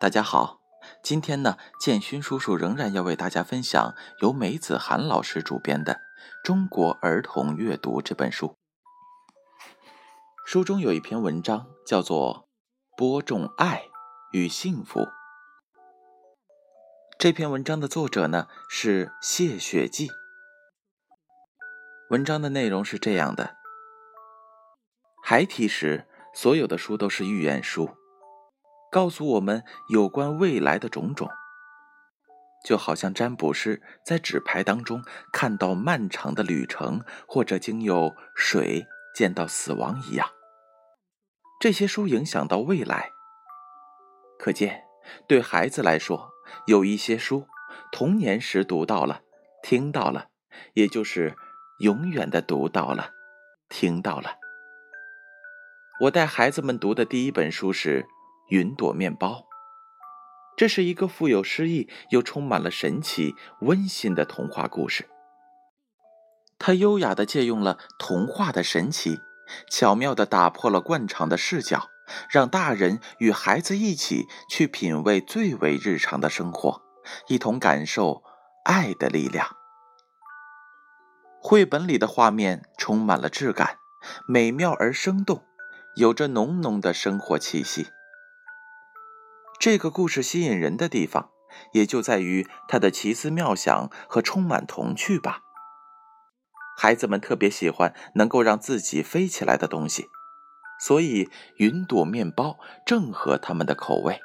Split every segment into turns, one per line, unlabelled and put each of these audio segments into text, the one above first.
大家好，今天呢，建勋叔叔仍然要为大家分享由梅子涵老师主编的《中国儿童阅读》这本书。书中有一篇文章叫做《播种爱与幸福》。这篇文章的作者呢是谢雪霁。文章的内容是这样的：孩提时，所有的书都是寓言书。告诉我们有关未来的种种，就好像占卜师在纸牌当中看到漫长的旅程，或者经由水见到死亡一样。这些书影响到未来，可见对孩子来说，有一些书童年时读到了、听到了，也就是永远的读到了、听到了。我带孩子们读的第一本书是。云朵面包，这是一个富有诗意又充满了神奇温馨的童话故事。它优雅的借用了童话的神奇，巧妙的打破了惯常的视角，让大人与孩子一起去品味最为日常的生活，一同感受爱的力量。绘本里的画面充满了质感，美妙而生动，有着浓浓的生活气息。这个故事吸引人的地方，也就在于它的奇思妙想和充满童趣吧。孩子们特别喜欢能够让自己飞起来的东西，所以云朵面包正合他们的口味。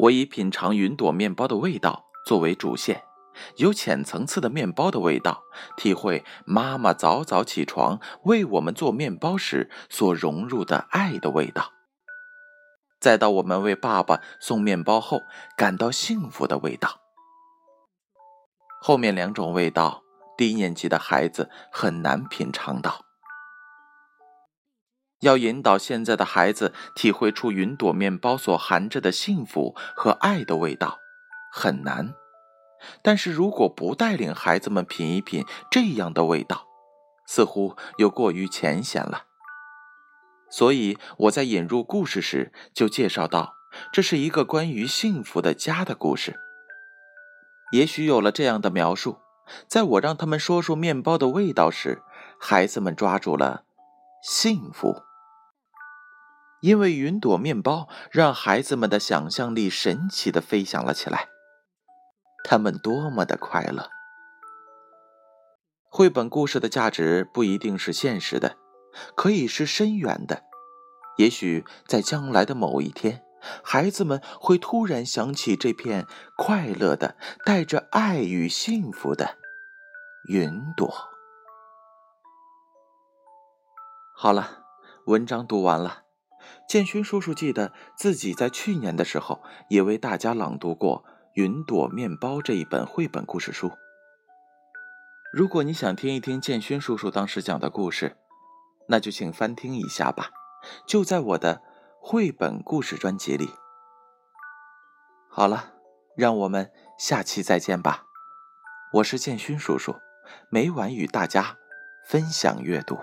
我以品尝云朵面包的味道作为主线，有浅层次的面包的味道，体会妈妈早早起床为我们做面包时所融入的爱的味道。再到我们为爸爸送面包后感到幸福的味道，后面两种味道，低年级的孩子很难品尝到。要引导现在的孩子体会出云朵面包所含着的幸福和爱的味道，很难。但是如果不带领孩子们品一品这样的味道，似乎又过于浅显了。所以我在引入故事时就介绍到，这是一个关于幸福的家的故事。也许有了这样的描述，在我让他们说说面包的味道时，孩子们抓住了幸福，因为云朵面包让孩子们的想象力神奇的飞翔了起来，他们多么的快乐！绘本故事的价值不一定是现实的。可以是深远的，也许在将来的某一天，孩子们会突然想起这片快乐的、带着爱与幸福的云朵。好了，文章读完了。建勋叔叔记得自己在去年的时候也为大家朗读过《云朵面包》这一本绘本故事书。如果你想听一听建勋叔叔当时讲的故事，那就请翻听一下吧，就在我的绘本故事专辑里。好了，让我们下期再见吧。我是建勋叔叔，每晚与大家分享阅读。